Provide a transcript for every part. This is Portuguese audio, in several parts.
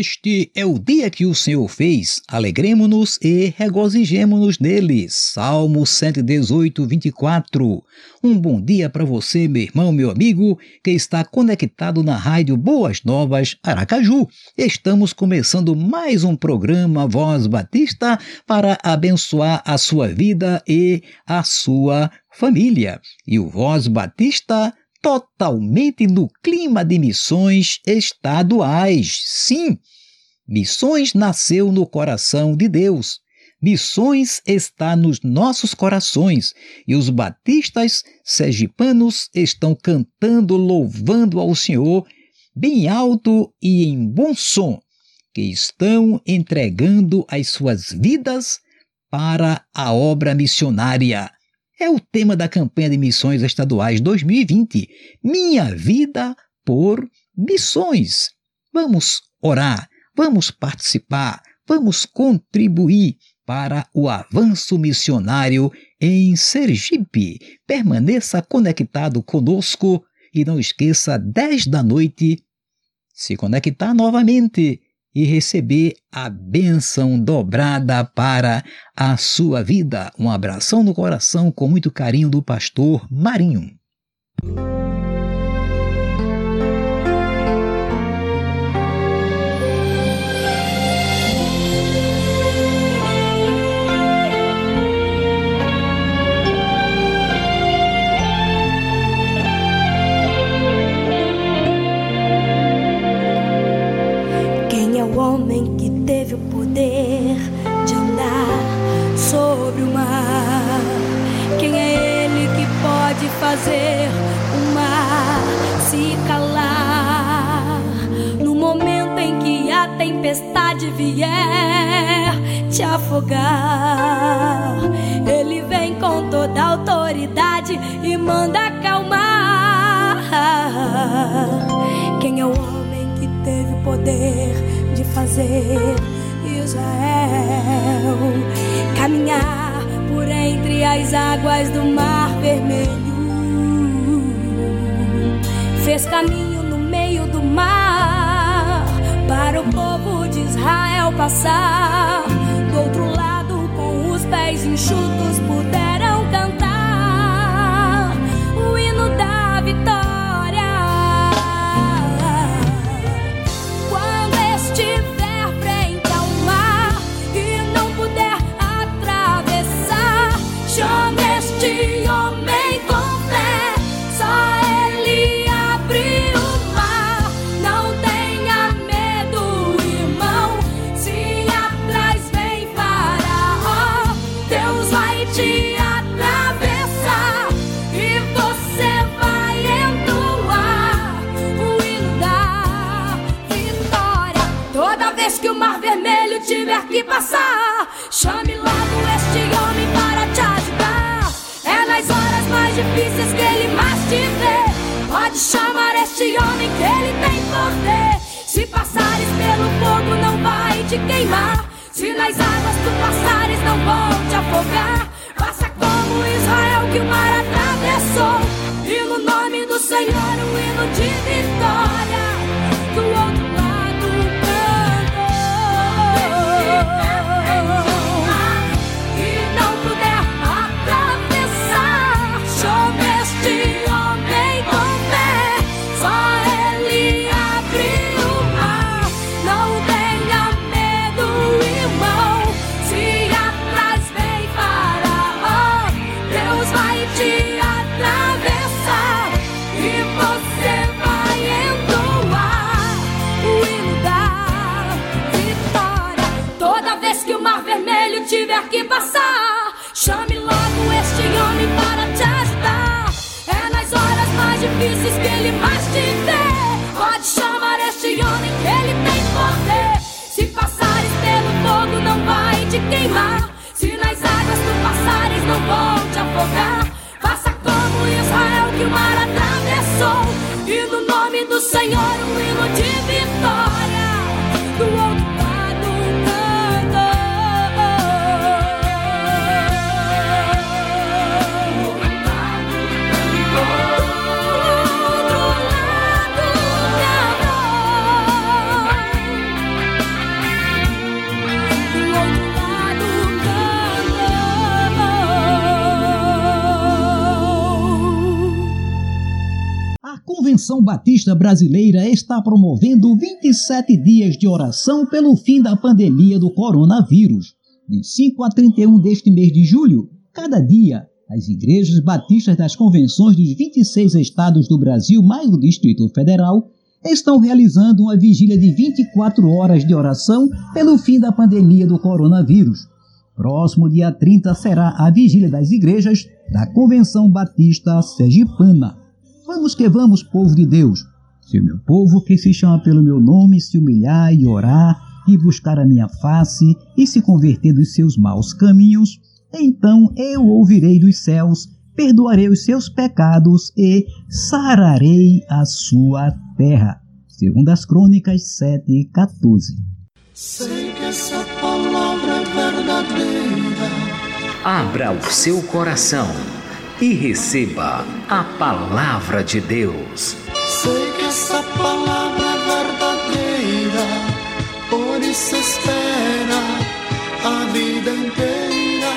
Este é o dia que o Senhor fez, alegremos-nos e regozijemos-nos nele. Salmo 118, 24. Um bom dia para você, meu irmão, meu amigo, que está conectado na rádio Boas Novas Aracaju. Estamos começando mais um programa Voz Batista para abençoar a sua vida e a sua família. E o Voz Batista totalmente no clima de missões estaduais. Sim, missões nasceu no coração de Deus. Missões está nos nossos corações e os batistas sergipanos estão cantando, louvando ao Senhor bem alto e em bom som, que estão entregando as suas vidas para a obra missionária. É o tema da campanha de missões estaduais 2020. Minha vida por missões. Vamos orar, vamos participar, vamos contribuir para o avanço missionário em Sergipe. Permaneça conectado conosco e não esqueça 10 da noite se conectar novamente e receber a bênção dobrada para a sua vida. Um abração no coração com muito carinho do pastor Marinho. Fazer o mar se calar. No momento em que a tempestade vier te afogar, Ele vem com toda autoridade e manda acalmar. Quem é o homem que teve o poder de fazer Israel caminhar por entre as águas do mar vermelho? Fez caminho no meio do mar para o povo de Israel passar. Do outro lado, com os pés enxutos, puderam cantar o hino da vitória. Tiver que passar, chame logo este homem para te ajudar. É nas horas mais difíceis que ele mais te vê. Pode chamar este homem que ele tem poder. Se passares pelo fogo, não vai te queimar. Se nas águas tu passares, não vão te afogar. Faça como Israel que o mar atravessou. E no nome do Senhor, o hino de vitória. Do outro tiver que passar, chame logo este homem para te ajudar. É nas horas difíceis que ele mais te dê. Pode chamar este homem que ele tem poder. Se passares pelo fogo, não vai te queimar. Se nas águas tu passares, não vão te afogar. Faça como Israel que o mar atravessou. E no nome do Senhor, um Convenção Batista Brasileira está promovendo 27 dias de oração pelo fim da pandemia do coronavírus. De 5 a 31 deste mês de julho, cada dia, as igrejas batistas das convenções dos 26 estados do Brasil, mais o Distrito Federal, estão realizando uma vigília de 24 horas de oração pelo fim da pandemia do coronavírus. Próximo dia 30 será a vigília das igrejas da Convenção Batista Sergipana. Vamos que vamos, povo de Deus. Se o meu povo, que se chama pelo meu nome, se humilhar e orar, e buscar a minha face, e se converter dos seus maus caminhos, então eu ouvirei dos céus, perdoarei os seus pecados e sararei a sua terra. Segundo as Crônicas 7 e 14. Sei que essa palavra é verdadeira. Abra o seu coração e receba a palavra de Deus. Sei que essa palavra é verdadeira, por isso espera a vida inteira.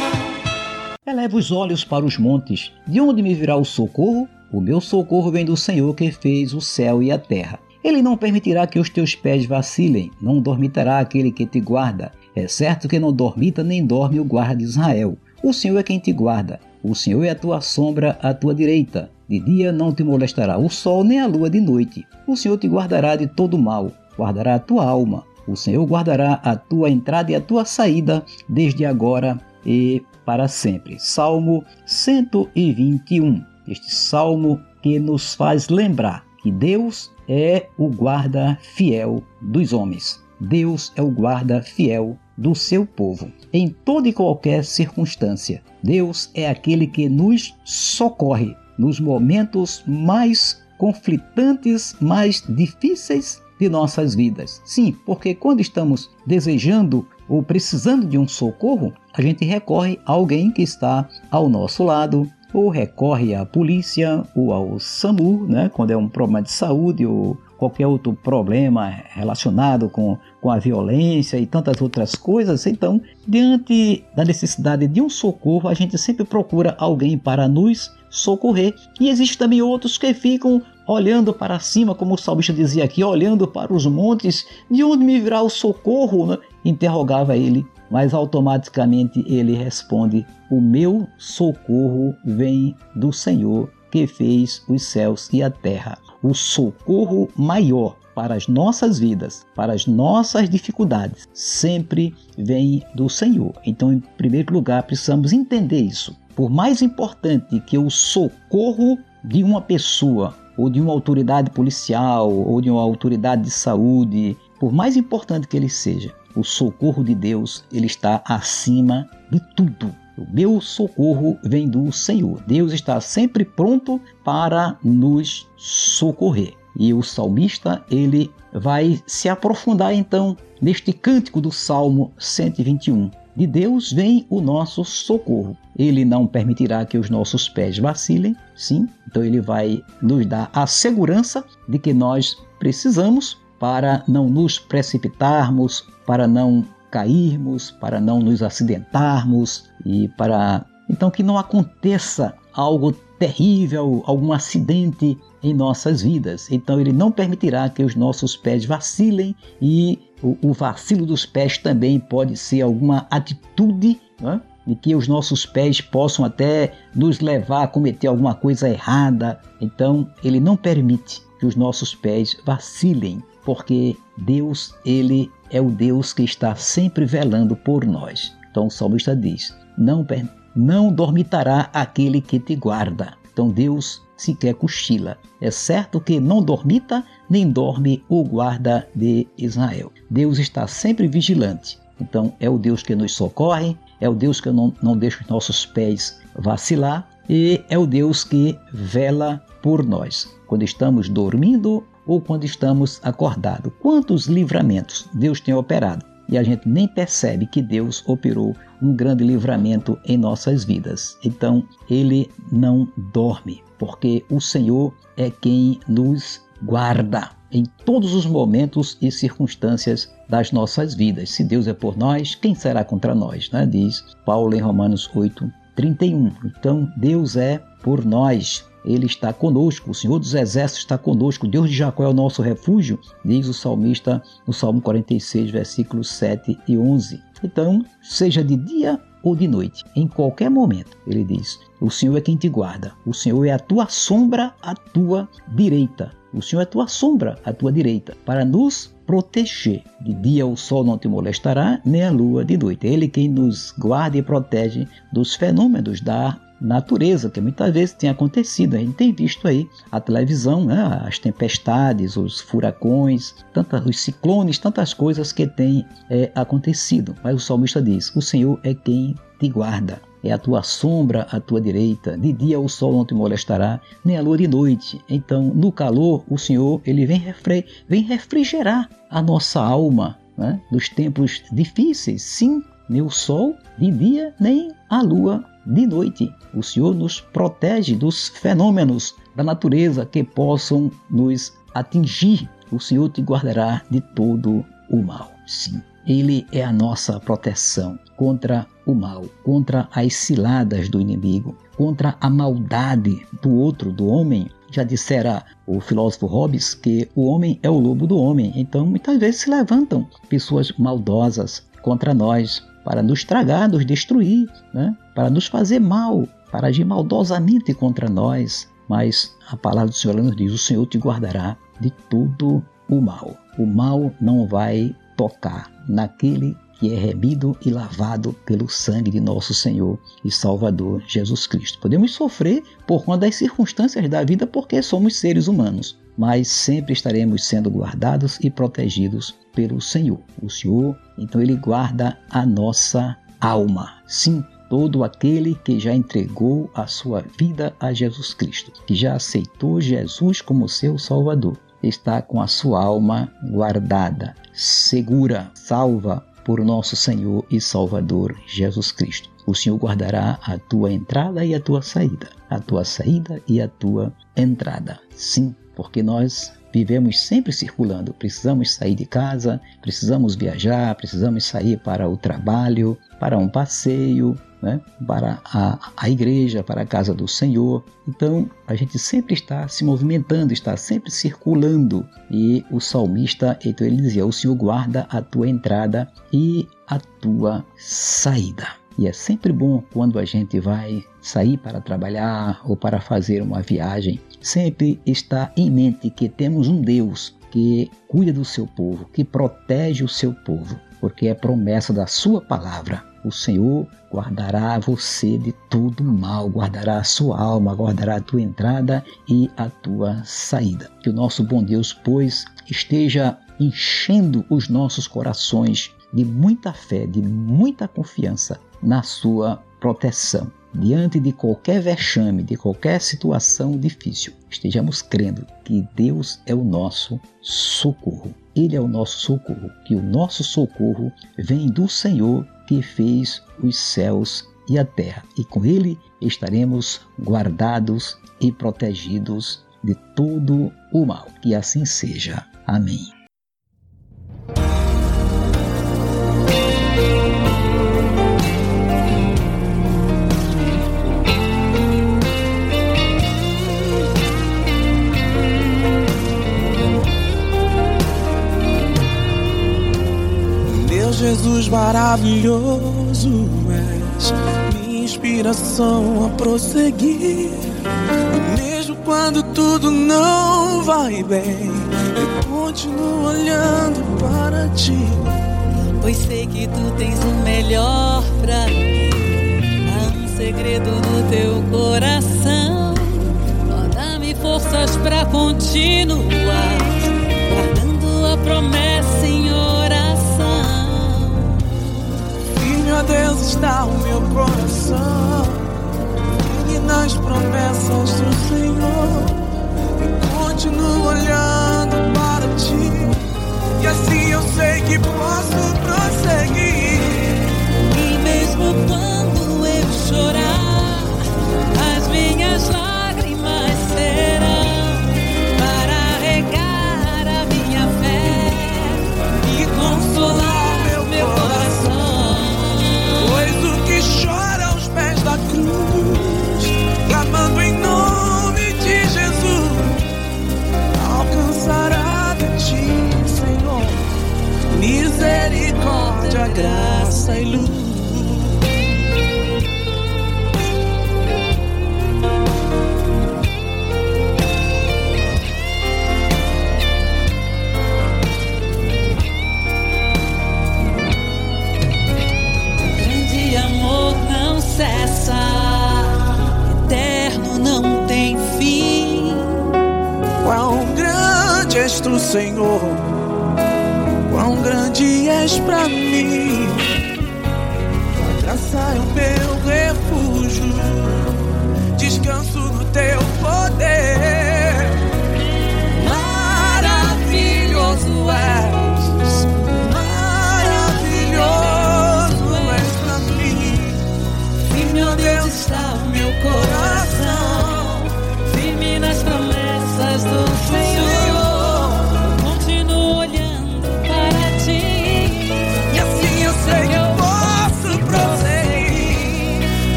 Eleva os olhos para os montes, de onde me virá o socorro? O meu socorro vem do Senhor que fez o céu e a terra. Ele não permitirá que os teus pés vacilem, não dormitará aquele que te guarda. É certo que não dormita nem dorme o guarda de Israel. O Senhor é quem te guarda. O Senhor é a tua sombra à tua direita. De dia não te molestará o sol nem a lua de noite. O Senhor te guardará de todo mal, guardará a tua alma. O Senhor guardará a tua entrada e a tua saída desde agora e para sempre. Salmo 121. Este salmo que nos faz lembrar que Deus é o guarda fiel dos homens. Deus é o guarda fiel do seu povo, em toda e qualquer circunstância. Deus é aquele que nos socorre nos momentos mais conflitantes, mais difíceis de nossas vidas. Sim, porque quando estamos desejando ou precisando de um socorro, a gente recorre a alguém que está ao nosso lado, ou recorre à polícia ou ao SAMU, né, quando é um problema de saúde ou qualquer outro problema relacionado com, com a violência e tantas outras coisas. Então, diante da necessidade de um socorro, a gente sempre procura alguém para nos socorrer. E existe também outros que ficam olhando para cima, como o salmista dizia aqui, olhando para os montes, de onde me virá o socorro? Né? Interrogava ele, mas automaticamente ele responde: O meu socorro vem do Senhor que fez os céus e a terra o socorro maior para as nossas vidas, para as nossas dificuldades, sempre vem do Senhor. Então, em primeiro lugar, precisamos entender isso. Por mais importante que o socorro de uma pessoa, ou de uma autoridade policial, ou de uma autoridade de saúde, por mais importante que ele seja, o socorro de Deus, ele está acima de tudo. O meu socorro vem do Senhor. Deus está sempre pronto para nos socorrer. E o salmista, ele vai se aprofundar então neste cântico do Salmo 121. De Deus vem o nosso socorro. Ele não permitirá que os nossos pés vacilem, sim. Então ele vai nos dar a segurança de que nós precisamos para não nos precipitarmos, para não cairmos, para não nos acidentarmos e para então que não aconteça algo terrível, algum acidente em nossas vidas. Então ele não permitirá que os nossos pés vacilem e o, o vacilo dos pés também pode ser alguma atitude né? que os nossos pés possam até nos levar a cometer alguma coisa errada. Então ele não permite que os nossos pés vacilem, porque Deus ele é o Deus que está sempre velando por nós. Então o salmista diz: Não, não dormitará aquele que te guarda. Então Deus sequer cochila. É certo que não dormita, nem dorme o guarda de Israel. Deus está sempre vigilante. Então é o Deus que nos socorre, é o Deus que não, não deixa os nossos pés vacilar e é o Deus que vela por nós quando estamos dormindo ou quando estamos acordados. Quantos livramentos Deus tem operado e a gente nem percebe que Deus operou um grande livramento em nossas vidas. Então, ele não dorme, porque o Senhor é quem nos guarda em todos os momentos e circunstâncias das nossas vidas. Se Deus é por nós, quem será contra nós? Né? Diz Paulo em Romanos 8, 31. Então, Deus é por nós. Ele está conosco, o Senhor dos Exércitos está conosco, Deus de Jacó é o nosso refúgio, diz o salmista no Salmo 46, versículos 7 e 11. Então, seja de dia ou de noite, em qualquer momento, ele diz: O Senhor é quem te guarda, o Senhor é a tua sombra à tua direita. O Senhor é a tua sombra à tua direita, para nos proteger. De dia o sol não te molestará, nem a lua de noite. Ele quem nos guarda e protege dos fenômenos da natureza, que muitas vezes tem acontecido. A gente tem visto aí a televisão, né? as tempestades, os furacões, tantas, os ciclones, tantas coisas que têm é, acontecido. Mas o salmista diz: O Senhor é quem te guarda. É a tua sombra à tua direita. De dia o sol não te molestará, nem a lua de noite. Então, no calor, o Senhor ele vem, refre vem refrigerar a nossa alma né? nos tempos difíceis. Sim, nem o sol de dia, nem a lua de noite. O Senhor nos protege dos fenômenos da natureza que possam nos atingir. O Senhor te guardará de todo o mal. Sim, Ele é a nossa proteção contra o mal, contra as ciladas do inimigo, contra a maldade do outro, do homem. Já dissera o filósofo Hobbes que o homem é o lobo do homem. Então, muitas vezes se levantam pessoas maldosas contra nós, para nos tragar, nos destruir, né? para nos fazer mal, para agir maldosamente contra nós. Mas a palavra do Senhor nos diz: o Senhor te guardará de todo o mal. O mal não vai tocar naquele que é remido e lavado pelo sangue de nosso Senhor e Salvador Jesus Cristo. Podemos sofrer por conta das circunstâncias da vida porque somos seres humanos, mas sempre estaremos sendo guardados e protegidos pelo Senhor. O Senhor, então, ele guarda a nossa alma. Sim, todo aquele que já entregou a sua vida a Jesus Cristo, que já aceitou Jesus como seu Salvador, está com a sua alma guardada, segura, salva por nosso Senhor e Salvador Jesus Cristo. O Senhor guardará a tua entrada e a tua saída, a tua saída e a tua entrada. Sim, porque nós vivemos sempre circulando. Precisamos sair de casa, precisamos viajar, precisamos sair para o trabalho, para um passeio, né? para a, a igreja, para a casa do Senhor. Então a gente sempre está se movimentando, está sempre circulando. E o salmista, então ele dizia: O Senhor guarda a tua entrada e a tua saída. E é sempre bom quando a gente vai sair para trabalhar ou para fazer uma viagem, sempre está em mente que temos um Deus que cuida do seu povo, que protege o seu povo, porque é promessa da sua palavra o Senhor guardará você de todo mal, guardará a sua alma, guardará a tua entrada e a tua saída. Que o nosso bom Deus, pois, esteja enchendo os nossos corações de muita fé, de muita confiança na sua proteção. Diante de qualquer vexame, de qualquer situação difícil, estejamos crendo que Deus é o nosso socorro. Ele é o nosso socorro, que o nosso socorro vem do Senhor que fez os céus e a terra, e com ele estaremos guardados e protegidos de todo o mal. Que assim seja. Amém. Jesus maravilhoso és minha inspiração a prosseguir. Mesmo quando tudo não vai bem, eu continuo olhando para ti. Pois sei que tu tens o melhor pra mim. Há um segredo no teu coração. Toda forças para continuar, guardando a promessa em A Deus está o meu coração, e nas promessas do Senhor, e continuo olhando para ti, e assim eu sei que posso prosseguir. E mesmo quando eu chorar,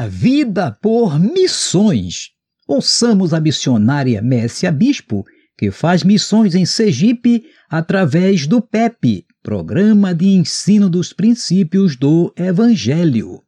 Minha vida por missões. Ouçamos a missionária Messia Bispo, que faz missões em Sergipe através do PEP, Programa de Ensino dos Princípios do Evangelho.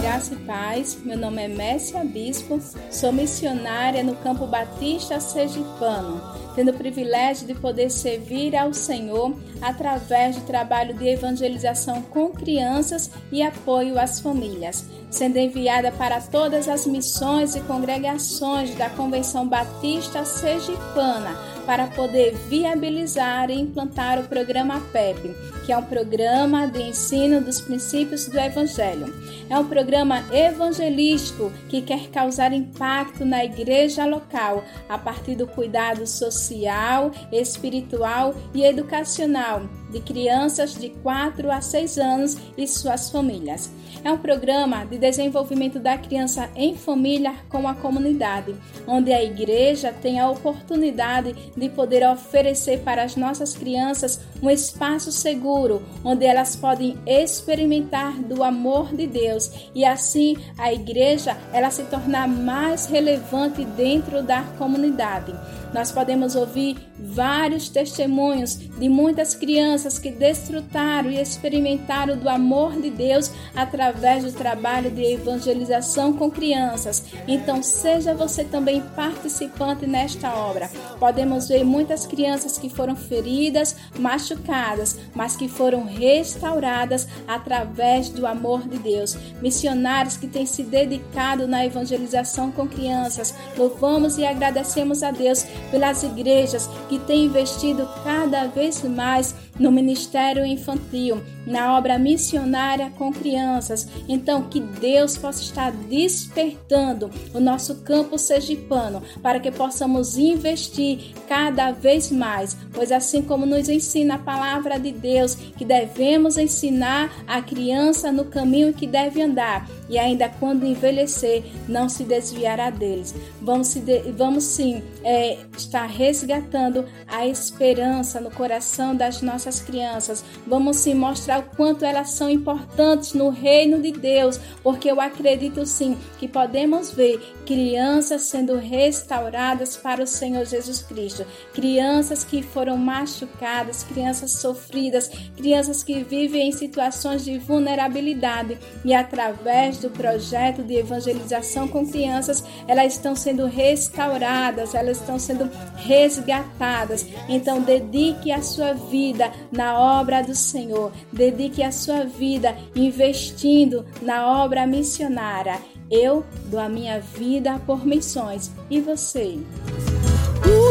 Graça e paz, meu nome é Messia Bispo, sou missionária no Campo Batista Sergipano, tendo o privilégio de poder servir ao Senhor através do trabalho de evangelização com crianças e apoio às famílias, sendo enviada para todas as missões e congregações da Convenção Batista Sergipana para poder viabilizar e implantar o programa PEP, que é um programa de ensino dos princípios do Evangelho. É um programa evangelístico que quer causar impacto na igreja local a partir do cuidado social, espiritual e educacional de crianças de 4 a 6 anos e suas famílias. É um programa de desenvolvimento da criança em família com a comunidade, onde a igreja tem a oportunidade de poder oferecer para as nossas crianças um espaço seguro, onde elas podem experimentar do amor de Deus e assim a igreja ela se tornar mais relevante dentro da comunidade. Nós podemos ouvir vários testemunhos de muitas crianças que desfrutaram e experimentaram do amor de Deus através do trabalho de evangelização com crianças. Então, seja você também participante nesta obra. Podemos ver muitas crianças que foram feridas, machucadas mas que foram restauradas através do amor de Deus. Missionários que têm se dedicado na evangelização com crianças, louvamos e agradecemos a Deus pelas igrejas que têm investido cada vez mais no ministério infantil, na obra missionária com crianças. Então, que Deus possa estar despertando o nosso campo sergipano para que possamos investir cada vez mais, pois assim como nos ensina a palavra de Deus, que devemos ensinar a criança no caminho que deve andar e ainda quando envelhecer, não se desviará deles. Vamos, se de, vamos sim é, estar resgatando a esperança no coração das nossas crianças. Vamos sim mostrar o quanto elas são importantes no reino de Deus, porque eu acredito sim que podemos ver crianças sendo restauradas para o Senhor Jesus Cristo, crianças que foram machucadas, crianças sofridas, crianças que vivem em situações de vulnerabilidade e através do projeto de evangelização com crianças, elas estão sendo restauradas, elas estão sendo resgatadas. Então, dedique a sua vida na obra do Senhor, dedique a sua vida investindo na obra missionária. Eu dou a minha vida por missões. E você?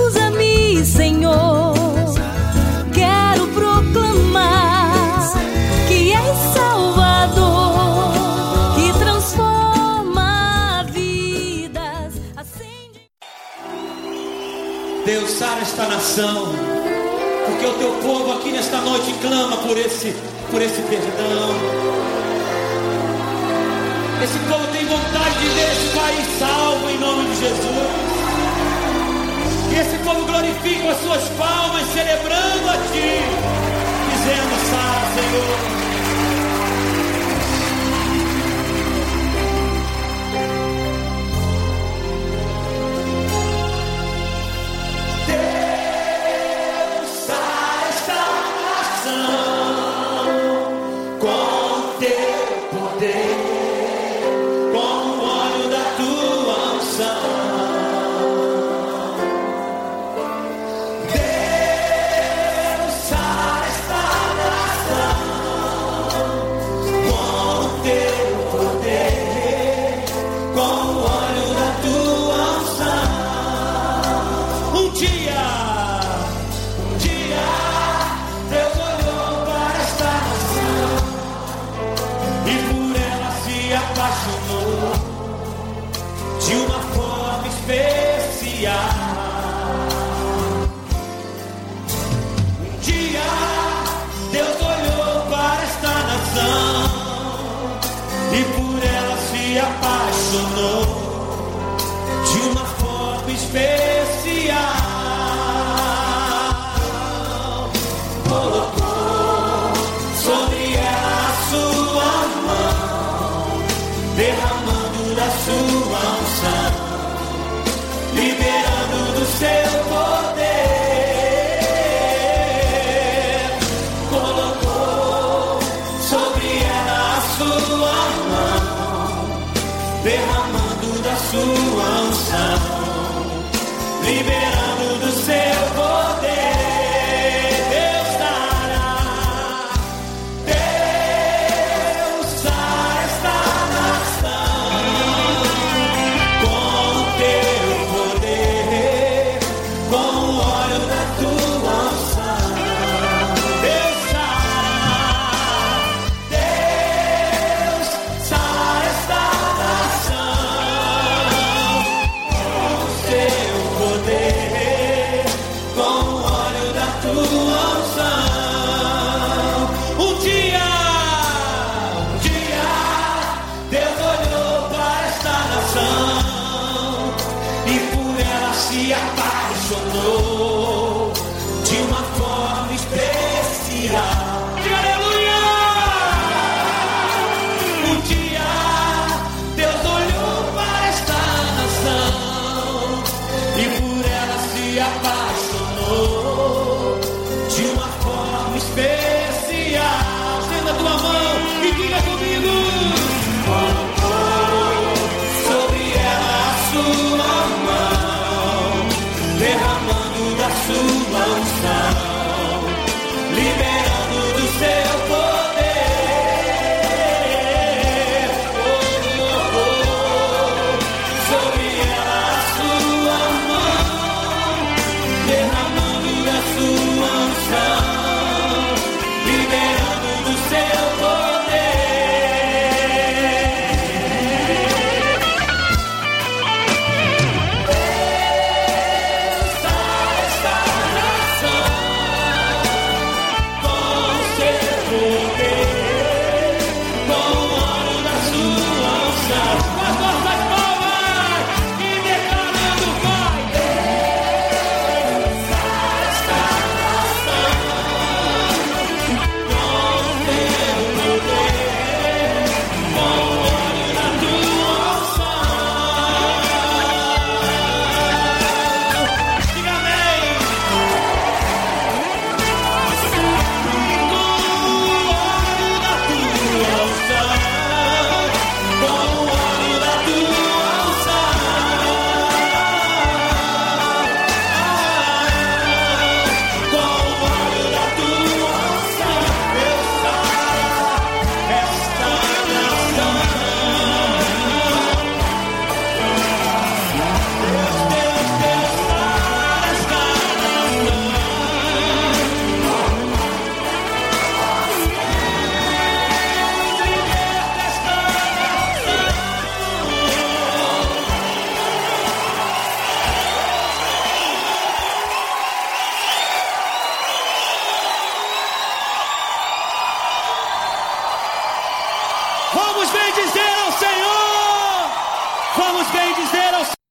Usa-me, Senhor. Quero proclamar que és Salvador, que transforma vidas. Acende... Deus sara esta nação, porque o teu povo aqui nesta noite clama por esse, por esse perdão. Esse povo tem vontade de ver esse país salvo em nome de Jesus. E esse povo glorifica as suas palmas, celebrando a Ti, dizendo: Sara, Senhor.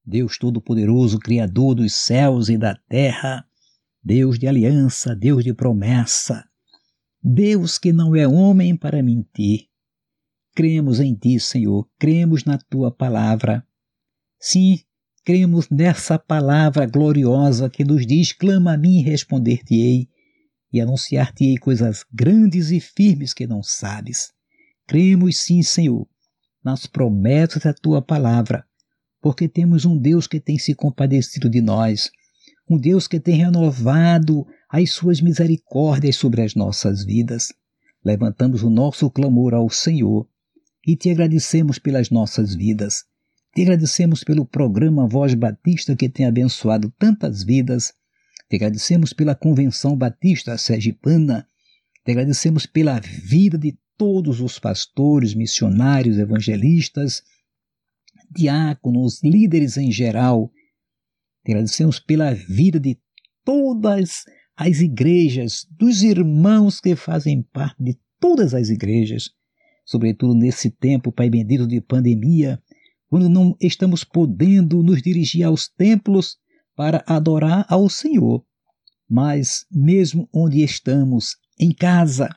Deus Todo-Poderoso, Criador dos céus e da terra, Deus de aliança, Deus de promessa, Deus que não é homem para mentir. Cremos em Ti, Senhor, cremos na Tua palavra. Sim, cremos nessa palavra gloriosa que nos diz: clama a mim e responder-te-ei, e anunciar-te-ei coisas grandes e firmes que não sabes. Cremos sim, Senhor, nas promessas da tua palavra, porque temos um Deus que tem se compadecido de nós, um Deus que tem renovado as suas misericórdias sobre as nossas vidas. Levantamos o nosso clamor ao Senhor e te agradecemos pelas nossas vidas. Te agradecemos pelo programa Voz Batista que tem abençoado tantas vidas. Te agradecemos pela Convenção Batista Sergipana. Te agradecemos pela vida de todos os pastores, missionários, evangelistas, diáconos, líderes em geral. Agradecemos pela vida de todas as igrejas, dos irmãos que fazem parte de todas as igrejas, sobretudo nesse tempo, Pai bendito, de pandemia, quando não estamos podendo nos dirigir aos templos para adorar ao Senhor, mas mesmo onde estamos, em casa,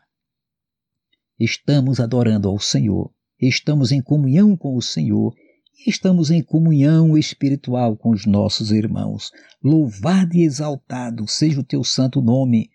estamos adorando ao Senhor, estamos em comunhão com o Senhor e estamos em comunhão espiritual com os nossos irmãos. Louvado e exaltado seja o teu santo nome,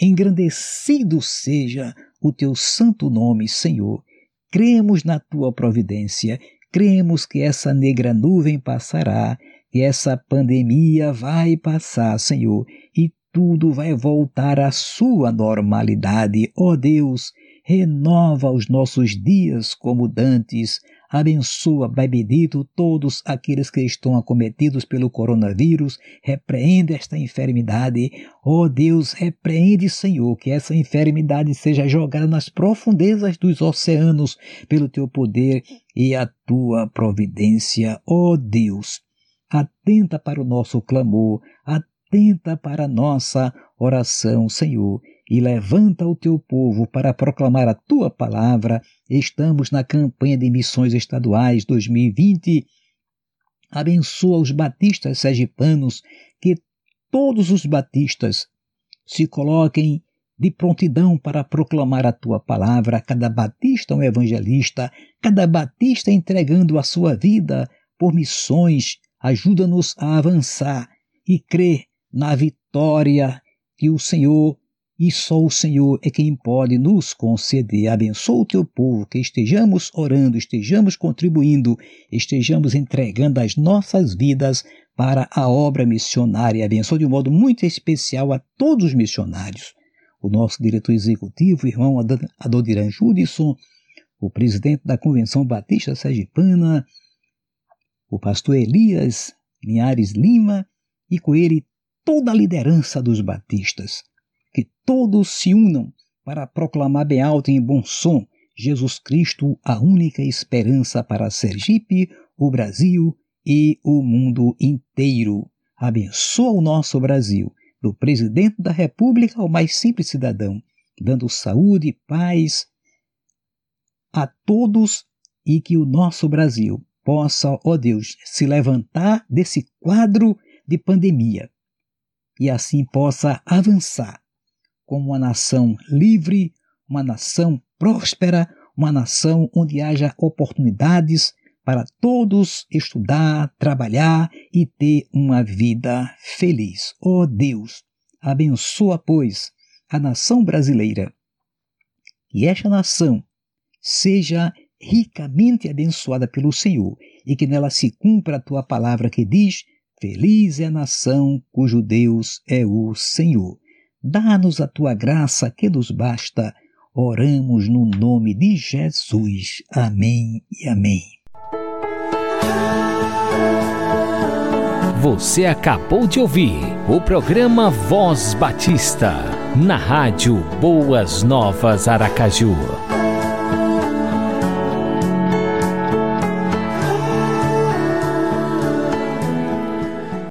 engrandecido seja o teu santo nome, Senhor. Cremos na tua providência Cremos que essa negra nuvem passará, que essa pandemia vai passar, Senhor, e tudo vai voltar à sua normalidade. Ó oh Deus, renova os nossos dias como dantes, abençoa, Pai bendito, todos aqueles que estão acometidos pelo coronavírus, repreende esta enfermidade. Ó oh Deus, repreende, Senhor, que essa enfermidade seja jogada nas profundezas dos oceanos pelo teu poder e a tua providência. Ó oh Deus, atenta para o nosso clamor, atenta para a nossa oração, Senhor e levanta o teu povo para proclamar a tua palavra. Estamos na campanha de missões estaduais 2020. Abençoa os batistas sergipanos, que todos os batistas se coloquem de prontidão para proclamar a tua palavra, cada batista um evangelista, cada batista entregando a sua vida por missões, ajuda-nos a avançar e crer na vitória que o Senhor e só o Senhor é quem pode nos conceder. Abençoa o teu povo, que estejamos orando, estejamos contribuindo, estejamos entregando as nossas vidas para a obra missionária. Abençoa de um modo muito especial a todos os missionários. O nosso diretor executivo, irmão Adoniran Judson, o presidente da Convenção Batista Sergipana, o pastor Elias Linhares Lima e com ele toda a liderança dos batistas todos se unam para proclamar bem alto e em bom som Jesus Cristo, a única esperança para Sergipe, o Brasil e o mundo inteiro. Abençoa o nosso Brasil, do presidente da República ao mais simples cidadão, dando saúde e paz a todos e que o nosso Brasil possa, ó Deus, se levantar desse quadro de pandemia e assim possa avançar como uma nação livre, uma nação próspera, uma nação onde haja oportunidades para todos estudar, trabalhar e ter uma vida feliz. Oh Deus, abençoa, pois, a nação brasileira. Que esta nação seja ricamente abençoada pelo Senhor e que nela se cumpra a tua palavra que diz: Feliz é a nação cujo Deus é o Senhor. Dá-nos a tua graça que nos basta. Oramos no nome de Jesus. Amém e amém. Você acabou de ouvir o programa Voz Batista, na rádio Boas Novas Aracaju.